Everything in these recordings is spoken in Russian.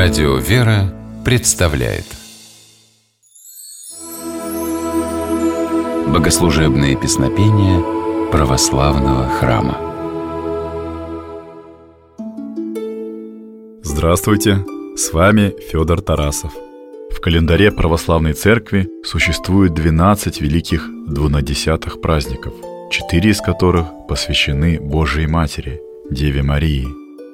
Радио «Вера» представляет Богослужебные песнопения православного храма Здравствуйте! С вами Федор Тарасов. В календаре православной церкви существует 12 великих двунадесятых праздников, четыре из которых посвящены Божией Матери, Деве Марии.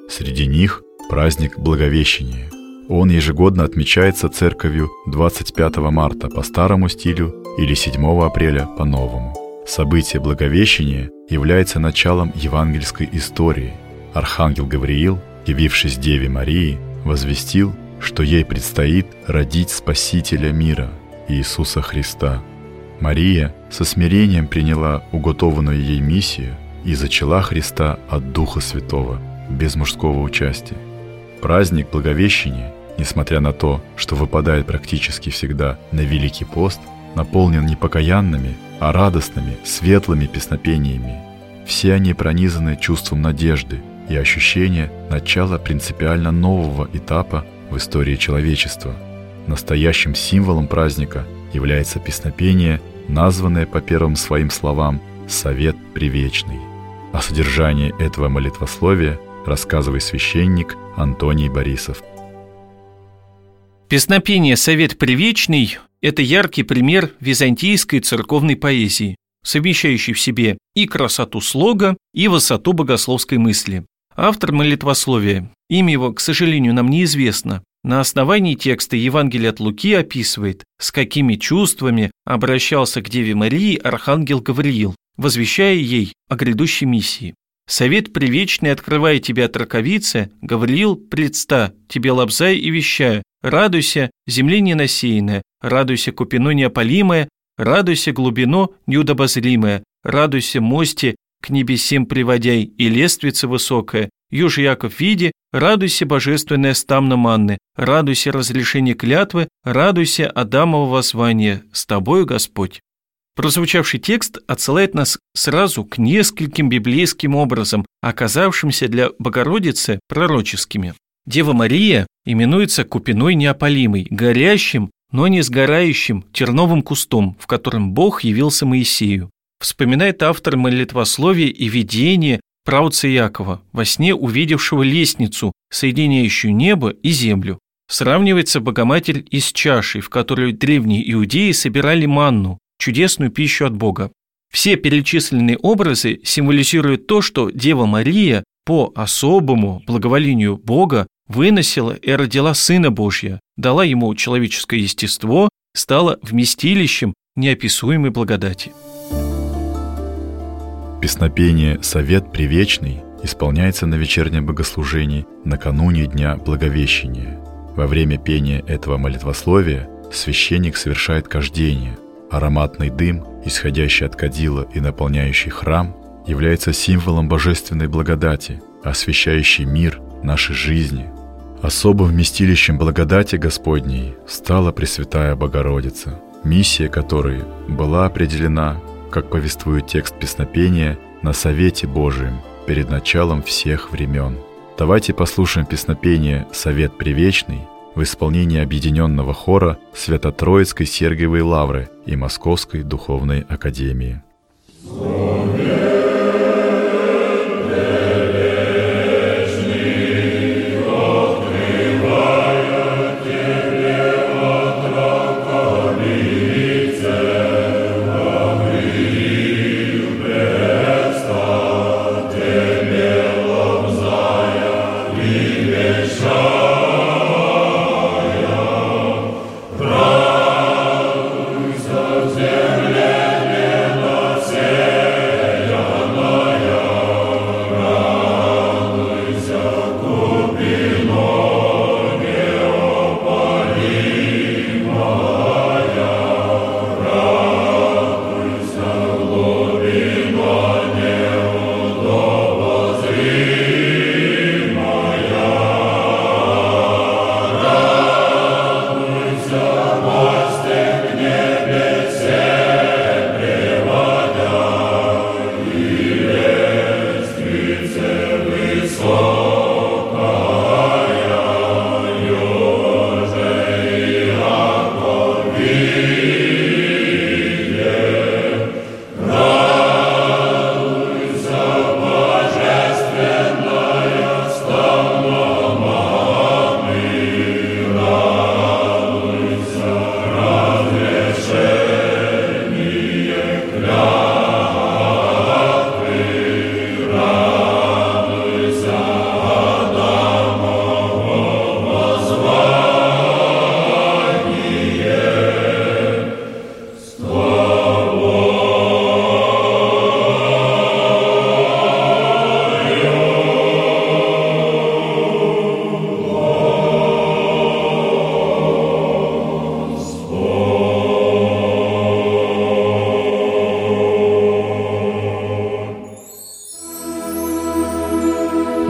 Среди них праздник Благовещения. Он ежегодно отмечается церковью 25 марта по старому стилю или 7 апреля по новому. Событие Благовещения является началом евангельской истории. Архангел Гавриил, явившись Деве Марии, возвестил, что ей предстоит родить Спасителя мира, Иисуса Христа. Мария со смирением приняла уготованную ей миссию и зачала Христа от Духа Святого, без мужского участия. Праздник Благовещения, несмотря на то, что выпадает практически всегда на Великий пост, наполнен не покаянными, а радостными, светлыми песнопениями. Все они пронизаны чувством надежды и ощущения начала принципиально нового этапа в истории человечества. Настоящим символом праздника является песнопение, названное по первым своим словам «Совет Привечный». О содержании этого молитвословия рассказывай священник Антоний Борисов. Песнопение «Совет Привечный» – это яркий пример византийской церковной поэзии, совмещающий в себе и красоту слога, и высоту богословской мысли. Автор молитвословия, имя его, к сожалению, нам неизвестно, на основании текста Евангелия от Луки описывает, с какими чувствами обращался к Деве Марии архангел Гавриил, возвещая ей о грядущей миссии. Совет привечный, открывая тебя от раковицы, Гавриил, предста, тебе лобзай и вещая, радуйся, земли ненасеянная, радуйся купино неопалимое, радуйся глубино неудобозримое, радуйся мости к небесим приводяй и лествица высокая, юж Яков види, радуйся божественная стамна манны, радуйся разрешение клятвы, радуйся Адамова воззвания, с тобою Господь. Прозвучавший текст отсылает нас сразу к нескольким библейским образам, оказавшимся для Богородицы пророческими. Дева Мария именуется купиной неопалимой, горящим, но не сгорающим терновым кустом, в котором Бог явился Моисею. Вспоминает автор молитвословия и видение правца Якова, во сне увидевшего лестницу, соединяющую небо и землю. Сравнивается Богоматерь и с чашей, в которую древние иудеи собирали манну, чудесную пищу от Бога. Все перечисленные образы символизируют то, что Дева Мария по особому благоволению Бога выносила и родила Сына Божья, дала ему человеческое естество, стала вместилищем неописуемой благодати. Песнопение «Совет Привечный» исполняется на вечернем богослужении накануне Дня Благовещения. Во время пения этого молитвословия священник совершает кождение – Ароматный дым, исходящий от кадила и наполняющий храм, является символом божественной благодати, освещающей мир нашей жизни. Особым вместилищем благодати Господней стала Пресвятая Богородица, миссия которой была определена, как повествует текст песнопения, на Совете Божием перед началом всех времен. Давайте послушаем песнопение «Совет Привечный» в исполнении объединенного хора Свято-Троицкой Сергиевой Лавры и Московской Духовной Академии.